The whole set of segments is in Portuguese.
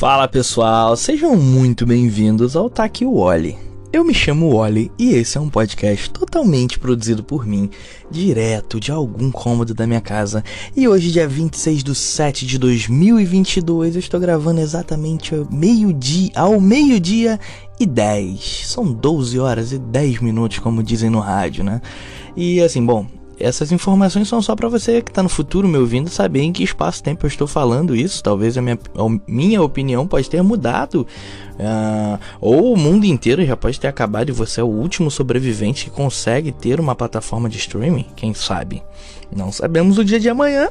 Fala pessoal, sejam muito bem-vindos ao Taque Wally. Eu me chamo Wally e esse é um podcast totalmente produzido por mim, direto de algum cômodo da minha casa. E hoje, dia 26 de 7 de 2022, eu estou gravando exatamente ao meio-dia, ao meio-dia e 10. São 12 horas e 10 minutos, como dizem no rádio, né? E assim, bom, essas informações são só para você que tá no futuro me ouvindo saber em que espaço-tempo eu estou falando isso. Talvez a minha, a minha opinião pode ter mudado. Uh, ou o mundo inteiro já pode ter acabado e você é o último sobrevivente que consegue ter uma plataforma de streaming. Quem sabe? Não sabemos o dia de amanhã.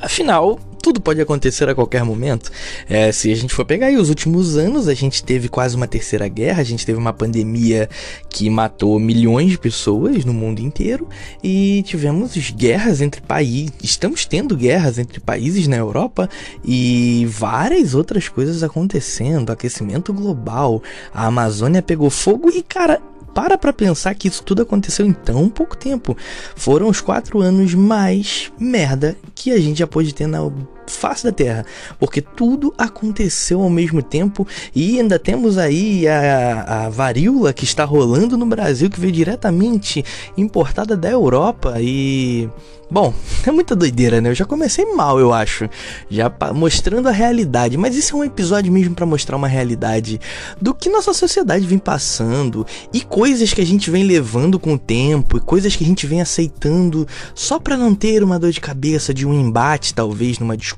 Afinal, tudo pode acontecer a qualquer momento. É, se a gente for pegar aí os últimos anos, a gente teve quase uma terceira guerra, a gente teve uma pandemia que matou milhões de pessoas no mundo inteiro e tivemos guerras entre países, estamos tendo guerras entre países na Europa e várias outras coisas acontecendo, aquecimento global, a Amazônia pegou fogo e cara, para pra pensar que isso tudo aconteceu em tão pouco tempo. Foram os quatro anos mais merda que a gente já pôde ter na face da Terra, porque tudo aconteceu ao mesmo tempo e ainda temos aí a, a varíola que está rolando no Brasil, que veio diretamente importada da Europa e Bom, é muita doideira, né? Eu já comecei mal, eu acho. Já mostrando a realidade. Mas isso é um episódio mesmo para mostrar uma realidade do que nossa sociedade vem passando e coisas que a gente vem levando com o tempo e coisas que a gente vem aceitando só para não ter uma dor de cabeça de um embate, talvez, numa discussão.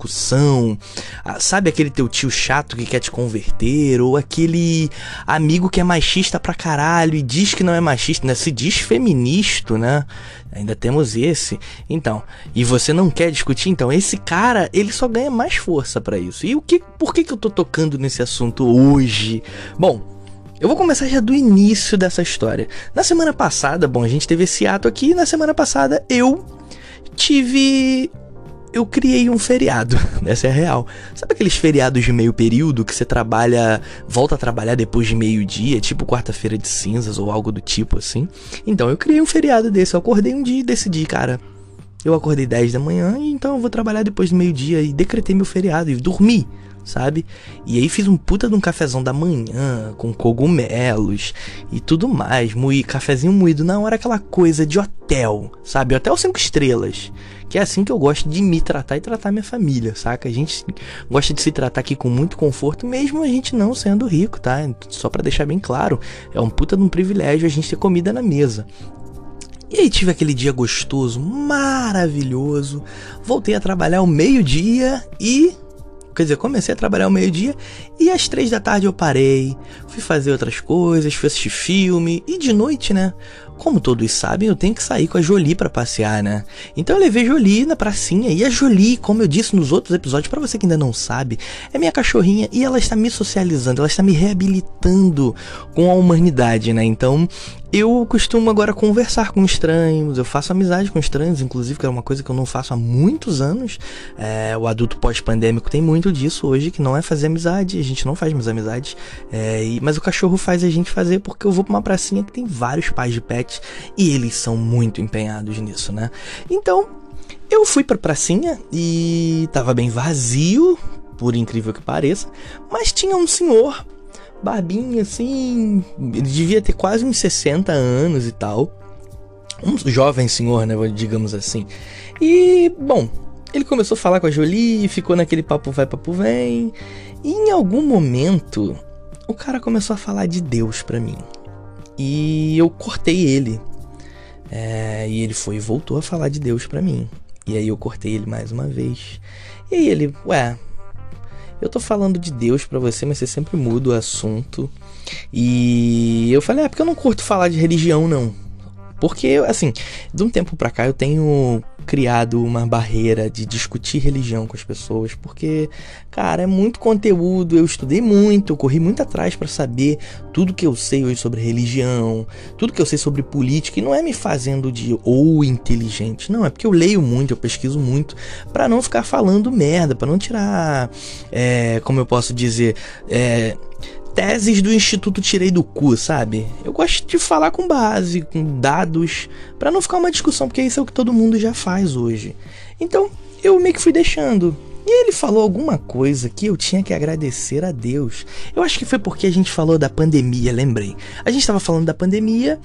Ah, sabe aquele teu tio chato que quer te converter? Ou aquele amigo que é machista pra caralho e diz que não é machista, né? Se diz feminista, né? Ainda temos esse. Então, e você não quer discutir? Então, esse cara, ele só ganha mais força para isso. E o que, por que, que eu tô tocando nesse assunto hoje? Bom, eu vou começar já do início dessa história. Na semana passada, bom, a gente teve esse ato aqui, na semana passada eu tive eu criei um feriado. Essa é a real. Sabe aqueles feriados de meio período que você trabalha, volta a trabalhar depois de meio-dia, tipo quarta-feira de cinzas ou algo do tipo assim? Então eu criei um feriado desse. Eu acordei um dia e decidi, cara. Eu acordei 10 da manhã, então eu vou trabalhar depois do meio-dia e decretei meu feriado e dormi sabe? E aí fiz um puta de um cafezão da manhã, com cogumelos e tudo mais, moí, cafezinho moído na hora, aquela coisa de hotel, sabe? Hotel cinco estrelas. Que é assim que eu gosto de me tratar e tratar minha família, saca? A gente gosta de se tratar aqui com muito conforto, mesmo a gente não sendo rico, tá? Só para deixar bem claro, é um puta de um privilégio a gente ter comida na mesa. E aí tive aquele dia gostoso, maravilhoso. Voltei a trabalhar ao meio-dia e Quer dizer, comecei a trabalhar ao meio-dia e às três da tarde eu parei, fui fazer outras coisas, fui assistir filme e de noite, né? Como todos sabem, eu tenho que sair com a Jolie para passear, né? Então eu levei Jolie na pracinha e a Jolie, como eu disse nos outros episódios, para você que ainda não sabe, é minha cachorrinha e ela está me socializando, ela está me reabilitando com a humanidade, né? Então eu costumo agora conversar com estranhos, eu faço amizade com estranhos, inclusive, que é uma coisa que eu não faço há muitos anos. É, o adulto pós-pandêmico tem muito disso hoje, que não é fazer amizade, a gente não faz mais amizades. É, e, mas o cachorro faz a gente fazer porque eu vou pra uma pracinha que tem vários pais de pet e eles são muito empenhados nisso, né? Então, eu fui pra pracinha e tava bem vazio, por incrível que pareça, mas tinha um senhor barbinha assim. Ele devia ter quase uns 60 anos e tal. Um jovem senhor, né? Digamos assim. E, bom, ele começou a falar com a Jolie, ficou naquele papo vai, papo vem. E em algum momento, o cara começou a falar de Deus pra mim. E eu cortei ele. É, e ele foi e voltou a falar de Deus pra mim. E aí eu cortei ele mais uma vez. E aí ele, ué, eu tô falando de Deus para você, mas você sempre muda o assunto. E eu falei, é porque eu não curto falar de religião, não. Porque, assim, de um tempo pra cá eu tenho criado uma barreira de discutir religião com as pessoas, porque, cara, é muito conteúdo, eu estudei muito, eu corri muito atrás para saber tudo que eu sei hoje sobre religião, tudo que eu sei sobre política, e não é me fazendo de ou inteligente, não, é porque eu leio muito, eu pesquiso muito, para não ficar falando merda, para não tirar, é, como eu posso dizer, é, teses do instituto tirei do cu, sabe? Eu gosto de falar com base, com dados, para não ficar uma discussão, porque isso é o que todo mundo já faz hoje. Então, eu meio que fui deixando. E ele falou alguma coisa que eu tinha que agradecer a Deus. Eu acho que foi porque a gente falou da pandemia, lembrei. A gente estava falando da pandemia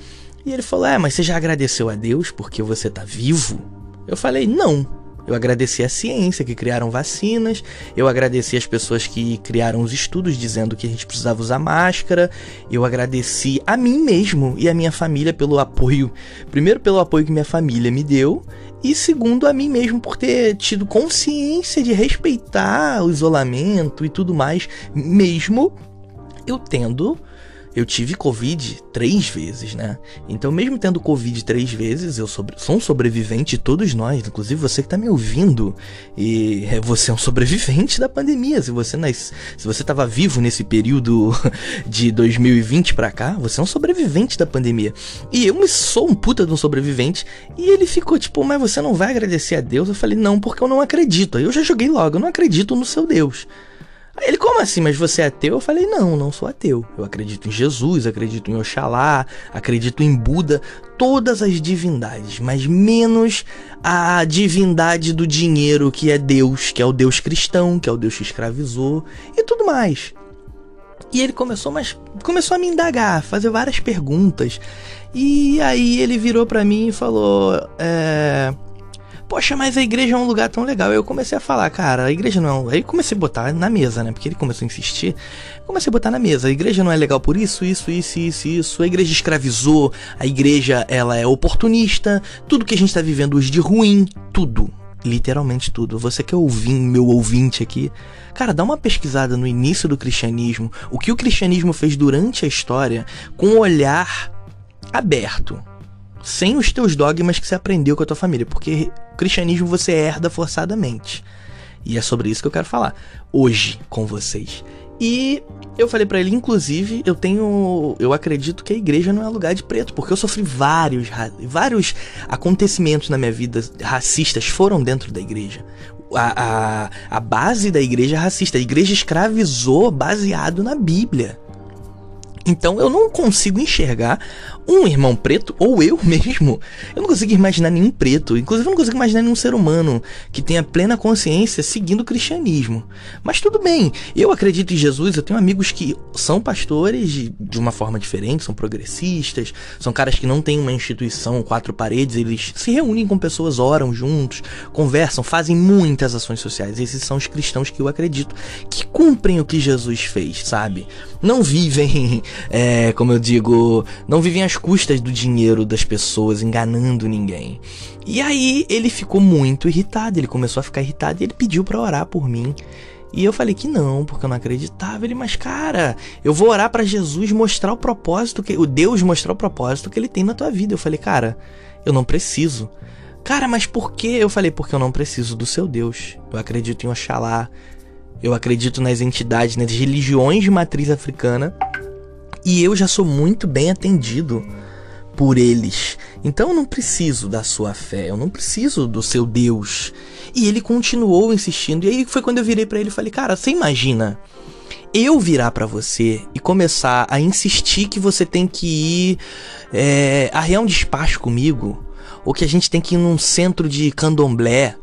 e ele falou: É, mas você já agradeceu a Deus porque você tá vivo? Eu falei: Não. Eu agradeci a ciência que criaram vacinas, eu agradeci as pessoas que criaram os estudos dizendo que a gente precisava usar máscara, eu agradeci a mim mesmo e a minha família pelo apoio, primeiro pelo apoio que minha família me deu e segundo a mim mesmo por ter tido consciência de respeitar o isolamento e tudo mais, mesmo eu tendo eu tive Covid três vezes, né? Então, mesmo tendo Covid três vezes, eu sobre, sou um sobrevivente, todos nós, inclusive você que tá me ouvindo, e é, você é um sobrevivente da pandemia. Se você nas, se você tava vivo nesse período de 2020 para cá, você é um sobrevivente da pandemia. E eu sou um puta de um sobrevivente, e ele ficou tipo, mas você não vai agradecer a Deus? Eu falei, não, porque eu não acredito. Aí eu já joguei logo, eu não acredito no seu Deus. Ele, como assim? Mas você é ateu? Eu falei, não, não sou ateu. Eu acredito em Jesus, acredito em Oxalá, acredito em Buda, todas as divindades, mas menos a divindade do dinheiro que é Deus, que é o Deus cristão, que é o Deus que escravizou e tudo mais. E ele começou, mas começou a me indagar, fazer várias perguntas. E aí ele virou para mim e falou: é, Poxa, mas a igreja é um lugar tão legal. Eu comecei a falar, cara, a igreja não. É Aí comecei a botar na mesa, né? Porque ele começou a insistir. Comecei a botar na mesa. A igreja não é legal por isso, isso, isso, isso, isso. A igreja escravizou. A igreja, ela é oportunista. Tudo que a gente tá vivendo hoje de ruim, tudo. Literalmente tudo. Você que é ouvinte, meu ouvinte aqui, cara, dá uma pesquisada no início do cristianismo. O que o cristianismo fez durante a história com um olhar aberto sem os teus dogmas que você aprendeu com a tua família, porque cristianismo você herda forçadamente. E é sobre isso que eu quero falar hoje com vocês. E eu falei para ele, inclusive, eu tenho, eu acredito que a igreja não é lugar de preto, porque eu sofri vários vários acontecimentos na minha vida racistas foram dentro da igreja. A, a, a base da igreja é racista, a igreja escravizou baseado na Bíblia. Então eu não consigo enxergar um irmão preto, ou eu mesmo. Eu não consigo imaginar nenhum preto. Inclusive, eu não consigo imaginar nenhum ser humano que tenha plena consciência seguindo o cristianismo. Mas tudo bem, eu acredito em Jesus. Eu tenho amigos que são pastores de, de uma forma diferente, são progressistas, são caras que não têm uma instituição, quatro paredes, eles se reúnem com pessoas, oram juntos, conversam, fazem muitas ações sociais. Esses são os cristãos que eu acredito que cumprem o que Jesus fez, sabe? Não vivem é, como eu digo, não vivem às custas do dinheiro das pessoas, enganando ninguém. E aí ele ficou muito irritado, ele começou a ficar irritado e ele pediu para orar por mim. E eu falei que não, porque eu não acreditava. Ele, mas cara, eu vou orar para Jesus mostrar o propósito que o Deus mostrar o propósito que ele tem na tua vida. Eu falei, cara, eu não preciso. Cara, mas por quê? Eu falei, porque eu não preciso do seu Deus. Eu acredito em Oxalá. Eu acredito nas entidades, nas religiões de matriz africana. E eu já sou muito bem atendido por eles. Então eu não preciso da sua fé, eu não preciso do seu Deus. E ele continuou insistindo. E aí foi quando eu virei para ele e falei: "Cara, você imagina eu virar para você e começar a insistir que você tem que ir é, arrear um despacho comigo, ou que a gente tem que ir num centro de candomblé,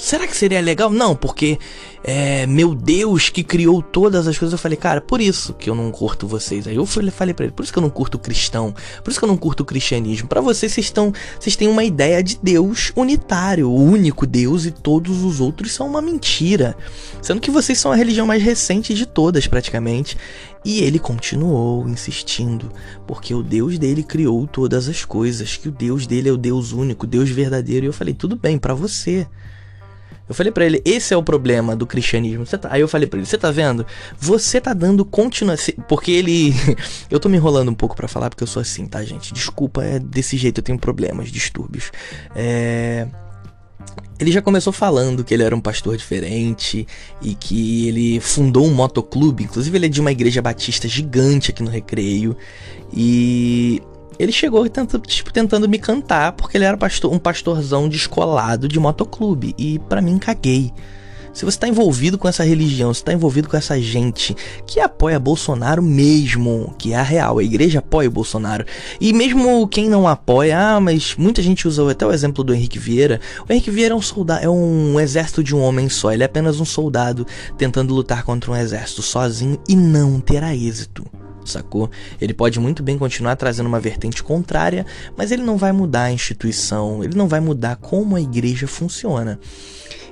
será que seria legal? Não, porque é, meu Deus que criou todas as coisas. Eu falei, cara, por isso que eu não curto vocês. Aí eu falei, falei pra ele, por isso que eu não curto o cristão, por isso que eu não curto o cristianismo. Para vocês, vocês estão, vocês têm uma ideia de Deus unitário, o único Deus e todos os outros são uma mentira. Sendo que vocês são a religião mais recente de todas, praticamente. E ele continuou insistindo, porque o Deus dele criou todas as coisas, que o Deus dele é o Deus único, Deus verdadeiro. E eu falei, tudo bem, para você. Eu falei para ele, esse é o problema do cristianismo. Tá... Aí eu falei para ele, você tá vendo? Você tá dando continuação. Porque ele. eu tô me enrolando um pouco para falar, porque eu sou assim, tá, gente? Desculpa, é desse jeito, eu tenho problemas, distúrbios. É. Ele já começou falando que ele era um pastor diferente e que ele fundou um motoclube. Inclusive, ele é de uma igreja batista gigante aqui no Recreio. E ele chegou tentando, tipo, tentando me cantar porque ele era pastor, um pastorzão descolado de motoclube. E para mim, caguei. Se você está envolvido com essa religião, se está envolvido com essa gente que apoia Bolsonaro mesmo, que é a real, a igreja apoia o Bolsonaro. E mesmo quem não apoia, ah, mas muita gente usa até o exemplo do Henrique Vieira. O Henrique Vieira é um soldado, é um exército de um homem só. Ele é apenas um soldado tentando lutar contra um exército sozinho e não terá êxito sacou? Ele pode muito bem continuar trazendo uma vertente contrária, mas ele não vai mudar a instituição, ele não vai mudar como a igreja funciona.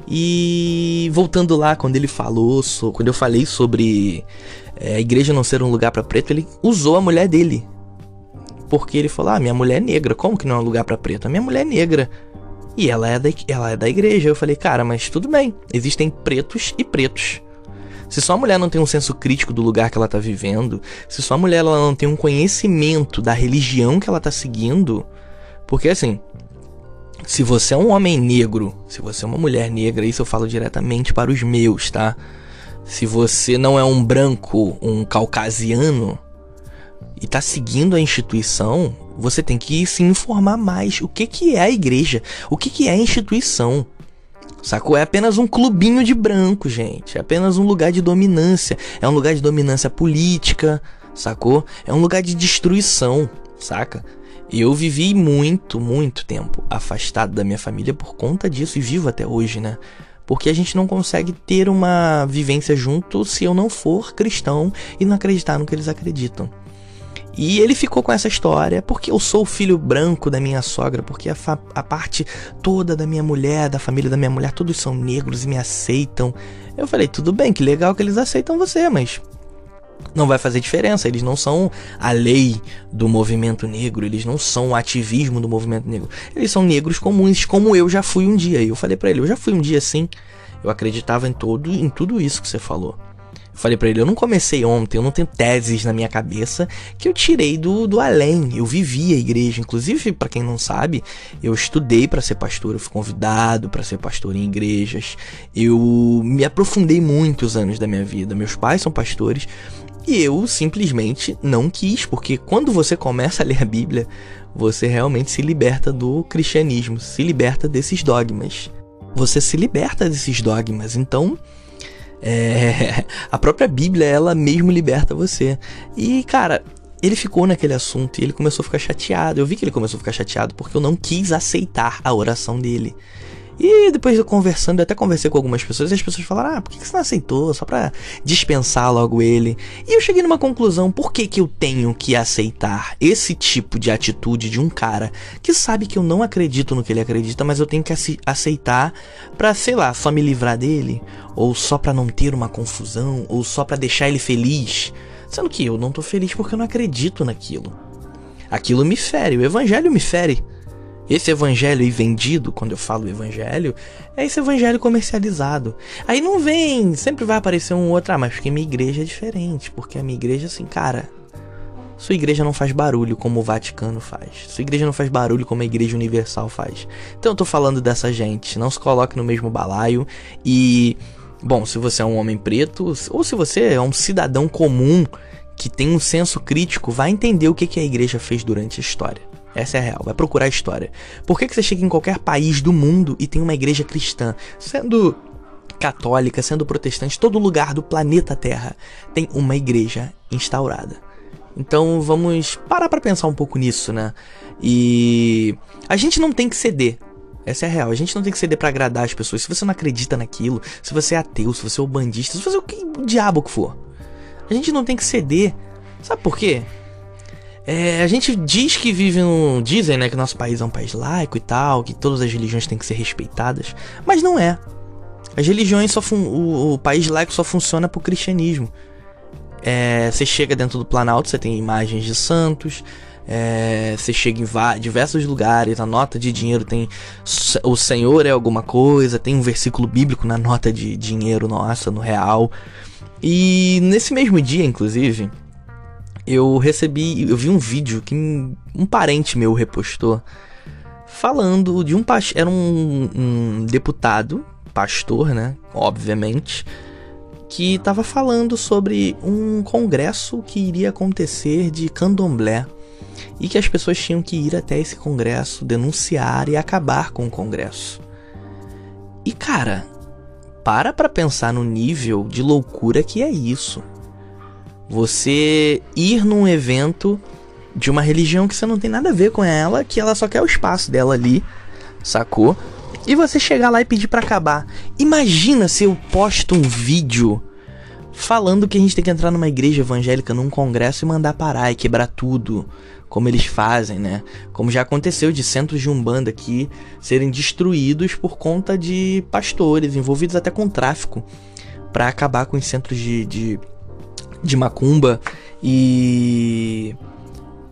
E voltando lá, quando ele falou, so, quando eu falei sobre é, a igreja não ser um lugar para preto, ele usou a mulher dele. Porque ele falou: Ah, minha mulher é negra, como que não é um lugar para preto? A minha mulher é negra. E ela é, da, ela é da igreja. Eu falei, cara, mas tudo bem. Existem pretos e pretos. Se sua mulher não tem um senso crítico do lugar que ela tá vivendo, se sua mulher ela não tem um conhecimento da religião que ela tá seguindo, porque assim, se você é um homem negro, se você é uma mulher negra, isso eu falo diretamente para os meus, tá? Se você não é um branco, um caucasiano e tá seguindo a instituição, você tem que se informar mais. O que que é a igreja? O que que é a instituição? Sacou? É apenas um clubinho de branco, gente. É apenas um lugar de dominância. É um lugar de dominância política, sacou? É um lugar de destruição, saca? Eu vivi muito, muito tempo afastado da minha família por conta disso e vivo até hoje, né? Porque a gente não consegue ter uma vivência junto se eu não for cristão e não acreditar no que eles acreditam. E ele ficou com essa história, porque eu sou o filho branco da minha sogra, porque a, a, parte toda da minha mulher, da família da minha mulher, todos são negros e me aceitam. Eu falei, tudo bem, que legal que eles aceitam você, mas não vai fazer diferença. Eles não são a lei do movimento negro, eles não são o ativismo do movimento negro. Eles são negros comuns, como eu já fui um dia. E eu falei para ele, eu já fui um dia assim. Eu acreditava em todo, em tudo isso que você falou. Falei para ele, eu não comecei ontem, eu não tenho teses na minha cabeça que eu tirei do, do além. Eu vivi a igreja, inclusive para quem não sabe, eu estudei para ser pastor, eu fui convidado para ser pastor em igrejas. Eu me aprofundei muitos anos da minha vida. Meus pais são pastores e eu simplesmente não quis, porque quando você começa a ler a Bíblia, você realmente se liberta do cristianismo, se liberta desses dogmas. Você se liberta desses dogmas. Então, é, a própria Bíblia, ela mesmo liberta você. E, cara, ele ficou naquele assunto e ele começou a ficar chateado. Eu vi que ele começou a ficar chateado porque eu não quis aceitar a oração dele. E depois eu conversando, eu até conversei com algumas pessoas e as pessoas falaram: Ah, por que você não aceitou? Só pra dispensar logo ele. E eu cheguei numa conclusão: por que, que eu tenho que aceitar esse tipo de atitude de um cara que sabe que eu não acredito no que ele acredita, mas eu tenho que aceitar pra, sei lá, só me livrar dele? Ou só pra não ter uma confusão? Ou só pra deixar ele feliz? Sendo que eu não tô feliz porque eu não acredito naquilo. Aquilo me fere, o evangelho me fere. Esse evangelho aí vendido, quando eu falo evangelho, é esse evangelho comercializado. Aí não vem, sempre vai aparecer um outro, ah, mas porque minha igreja é diferente, porque a minha igreja, assim, cara, sua igreja não faz barulho como o Vaticano faz. Sua igreja não faz barulho como a Igreja Universal faz. Então eu tô falando dessa gente. Não se coloque no mesmo balaio. E, bom, se você é um homem preto, ou se você é um cidadão comum que tem um senso crítico, vai entender o que, que a igreja fez durante a história. Essa é a real. Vai procurar a história. Por que, que você chega em qualquer país do mundo e tem uma igreja cristã? Sendo católica, sendo protestante, todo lugar do planeta Terra tem uma igreja instaurada. Então vamos parar para pensar um pouco nisso, né? E a gente não tem que ceder. Essa é a real. A gente não tem que ceder para agradar as pessoas. Se você não acredita naquilo, se você é ateu, se você é o bandista, se você é o, que, o diabo que for. A gente não tem que ceder. Sabe por quê? É, a gente diz que vive no. Dizem, né, que nosso país é um país laico e tal, que todas as religiões têm que ser respeitadas. Mas não é. As religiões só. O, o país laico só funciona pro cristianismo. É, você chega dentro do Planalto, você tem imagens de santos. É, você chega em diversos lugares, a nota de dinheiro tem o Senhor é alguma coisa, tem um versículo bíblico na nota de dinheiro nossa, no real. E nesse mesmo dia, inclusive, eu recebi, eu vi um vídeo que um parente meu repostou falando de um era um, um deputado, pastor, né, obviamente, que estava falando sobre um congresso que iria acontecer de candomblé e que as pessoas tinham que ir até esse congresso, denunciar e acabar com o congresso. E cara, para pra pensar no nível de loucura que é isso. Você ir num evento de uma religião que você não tem nada a ver com ela, que ela só quer o espaço dela ali, sacou? E você chegar lá e pedir para acabar. Imagina se eu posto um vídeo falando que a gente tem que entrar numa igreja evangélica, num congresso e mandar parar e quebrar tudo, como eles fazem, né? Como já aconteceu de centros de umbanda aqui serem destruídos por conta de pastores envolvidos até com tráfico para acabar com os centros de, de, de macumba e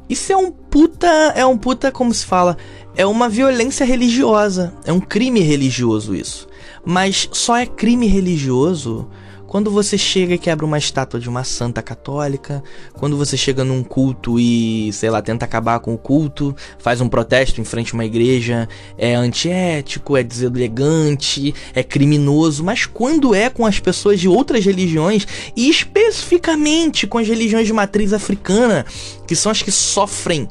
isso é um puta, é um puta como se fala, é uma violência religiosa, é um crime religioso isso. Mas só é crime religioso quando você chega e quebra uma estátua de uma santa católica, quando você chega num culto e, sei lá, tenta acabar com o culto, faz um protesto em frente a uma igreja, é antiético, é deselegante, é criminoso, mas quando é com as pessoas de outras religiões, e especificamente com as religiões de matriz africana, que são as que sofrem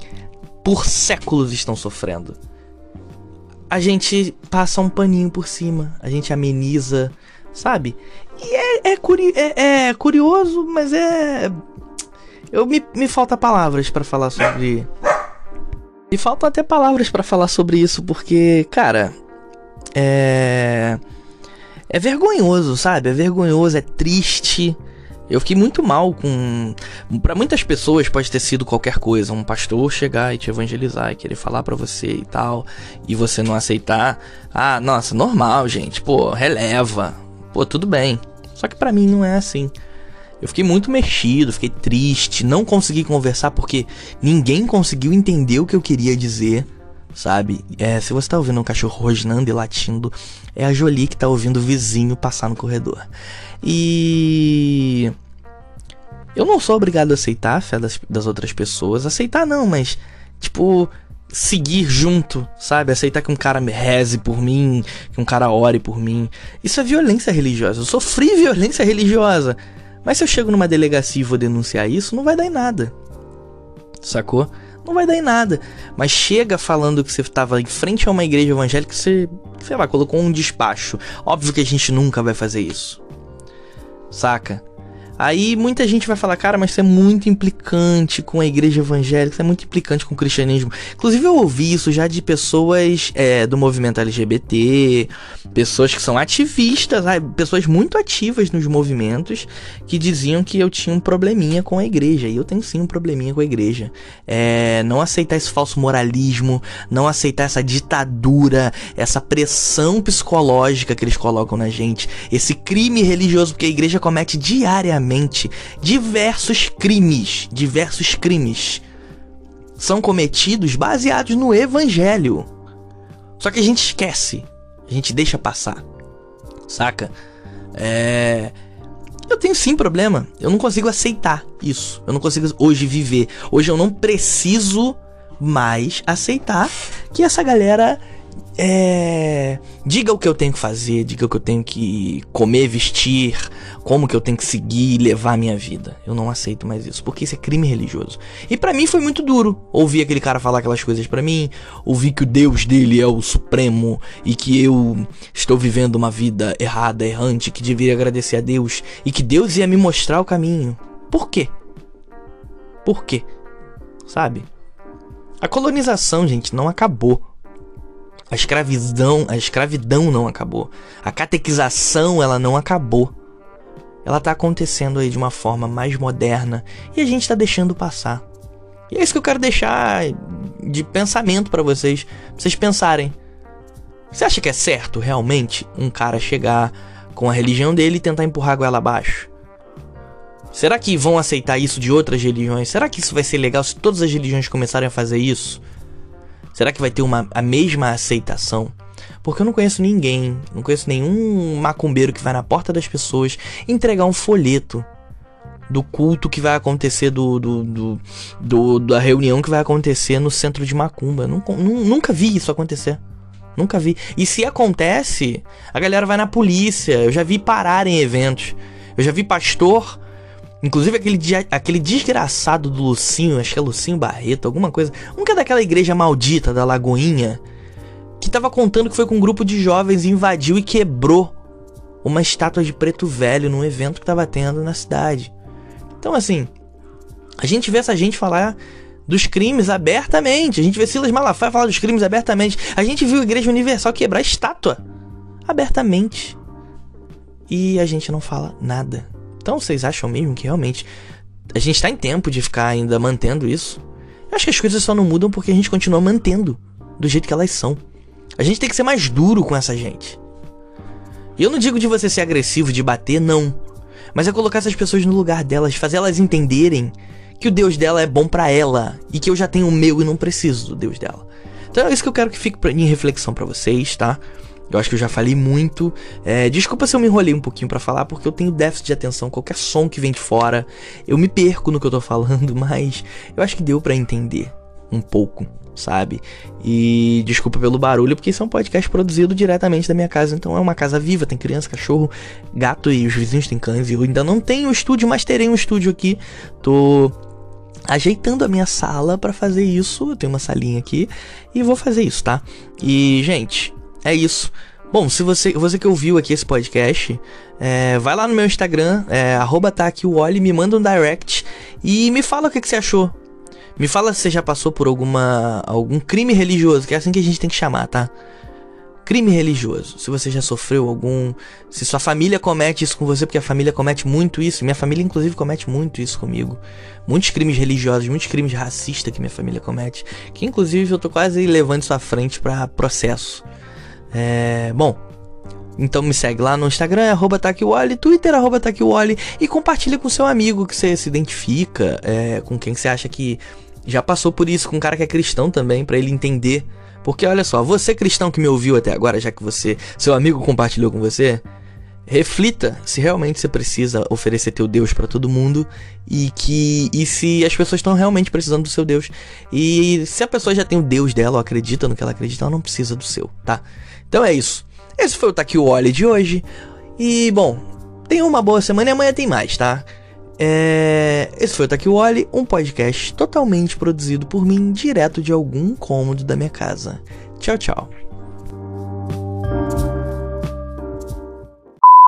por séculos estão sofrendo. A gente passa um paninho por cima, a gente ameniza, sabe? E é, é, curi é, é curioso, mas é. Eu me, me falta palavras para falar sobre. Me faltam até palavras para falar sobre isso, porque, cara. É. É vergonhoso, sabe? É vergonhoso, é triste. Eu fiquei muito mal com. Para muitas pessoas pode ter sido qualquer coisa, um pastor chegar e te evangelizar e querer falar para você e tal, e você não aceitar. Ah, nossa, normal, gente. Pô, releva pô, tudo bem. Só que para mim não é assim. Eu fiquei muito mexido, fiquei triste, não consegui conversar porque ninguém conseguiu entender o que eu queria dizer, sabe? É, se você tá ouvindo um cachorro rosnando e latindo, é a Jolie que tá ouvindo o vizinho passar no corredor. E. Eu não sou obrigado a aceitar a fé das, das outras pessoas. Aceitar não, mas. Tipo, seguir junto, sabe? Aceitar que um cara me reze por mim, que um cara ore por mim. Isso é violência religiosa. Eu sofri violência religiosa. Mas se eu chego numa delegacia e vou denunciar isso, não vai dar em nada. Sacou? Não vai dar em nada. Mas chega falando que você estava em frente a uma igreja evangélica, você, sei lá, colocou um despacho. Óbvio que a gente nunca vai fazer isso. Saca? Aí muita gente vai falar, cara, mas isso é muito implicante com a igreja evangélica, isso é muito implicante com o cristianismo. Inclusive, eu ouvi isso já de pessoas é, do movimento LGBT, pessoas que são ativistas, pessoas muito ativas nos movimentos, que diziam que eu tinha um probleminha com a igreja. E eu tenho sim um probleminha com a igreja. É, não aceitar esse falso moralismo, não aceitar essa ditadura, essa pressão psicológica que eles colocam na gente, esse crime religioso que a igreja comete diariamente diversos crimes, diversos crimes são cometidos baseados no evangelho. Só que a gente esquece, a gente deixa passar. Saca? É eu tenho sim problema. Eu não consigo aceitar isso. Eu não consigo hoje viver. Hoje eu não preciso mais aceitar que essa galera é, diga o que eu tenho que fazer, diga o que eu tenho que comer, vestir, como que eu tenho que seguir e levar a minha vida. Eu não aceito mais isso, porque isso é crime religioso. E para mim foi muito duro ouvir aquele cara falar aquelas coisas para mim, ouvir que o Deus dele é o supremo e que eu estou vivendo uma vida errada, errante, que deveria agradecer a Deus e que Deus ia me mostrar o caminho. Por quê? Por quê? Sabe? A colonização, gente, não acabou. A escravidão, a escravidão não acabou. A catequização, ela não acabou. Ela tá acontecendo aí de uma forma mais moderna e a gente tá deixando passar. E é isso que eu quero deixar de pensamento para vocês, pra vocês pensarem. Você acha que é certo realmente um cara chegar com a religião dele e tentar empurrar a goela abaixo? Será que vão aceitar isso de outras religiões? Será que isso vai ser legal se todas as religiões começarem a fazer isso? Será que vai ter uma, a mesma aceitação? Porque eu não conheço ninguém, não conheço nenhum macumbeiro que vai na porta das pessoas entregar um folheto do culto que vai acontecer, do, do, do, do da reunião que vai acontecer no centro de Macumba. Nunca, nunca vi isso acontecer. Nunca vi. E se acontece, a galera vai na polícia. Eu já vi parar em eventos. Eu já vi pastor Inclusive aquele, aquele desgraçado do Lucinho, acho que é Lucinho Barreto, alguma coisa. Um que é daquela igreja maldita da Lagoinha. Que tava contando que foi com um grupo de jovens invadiu e quebrou uma estátua de preto velho num evento que tava tendo na cidade. Então, assim, a gente vê essa gente falar dos crimes abertamente. A gente vê Silas Malafaia falar dos crimes abertamente. A gente viu a Igreja Universal quebrar estátua abertamente. E a gente não fala nada. Então vocês acham mesmo que realmente a gente tá em tempo de ficar ainda mantendo isso? Eu acho que as coisas só não mudam porque a gente continua mantendo do jeito que elas são. A gente tem que ser mais duro com essa gente. E eu não digo de você ser agressivo, de bater, não. Mas é colocar essas pessoas no lugar delas, fazer elas entenderem que o Deus dela é bom para ela e que eu já tenho o meu e não preciso do Deus dela. Então é isso que eu quero que fique em reflexão para vocês, tá? Eu acho que eu já falei muito. É, desculpa se eu me enrolei um pouquinho para falar, porque eu tenho déficit de atenção. Qualquer som que vem de fora, eu me perco no que eu tô falando, mas eu acho que deu para entender um pouco, sabe? E desculpa pelo barulho, porque isso é um podcast produzido diretamente da minha casa. Então é uma casa viva, tem criança, cachorro, gato e os vizinhos têm cães. E eu ainda não tenho estúdio, mas terei um estúdio aqui. Tô ajeitando a minha sala para fazer isso. Eu tenho uma salinha aqui e vou fazer isso, tá? E, gente, é isso. Bom, se você, você que ouviu aqui esse podcast, é, vai lá no meu Instagram, é, arroba me manda um direct e me fala o que, que você achou. Me fala se você já passou por alguma algum crime religioso, que é assim que a gente tem que chamar, tá? Crime religioso. Se você já sofreu algum. Se sua família comete isso com você, porque a família comete muito isso. Minha família, inclusive, comete muito isso comigo. Muitos crimes religiosos, muitos crimes racistas que minha família comete. Que, inclusive, eu tô quase levando isso à frente para processo. É. Bom. Então me segue lá no Instagram, arroba TaquiWally, Twitter, arroba TaquiWally, e compartilha com seu amigo que você se identifica, é, com quem você acha que já passou por isso, com um cara que é cristão também, para ele entender porque olha só, você cristão que me ouviu até agora, já que você, seu amigo compartilhou com você, reflita se realmente você precisa oferecer teu Deus para todo mundo e que e se as pessoas estão realmente precisando do seu Deus. E se a pessoa já tem o Deus dela, ou acredita no que ela acredita, ela não precisa do seu, tá? Então é isso. Esse foi o Tá o Oli de hoje. E bom, tenha uma boa semana e amanhã tem mais, tá? É... Esse foi o Taki Wally, um podcast totalmente produzido por mim, direto de algum cômodo da minha casa. Tchau, tchau.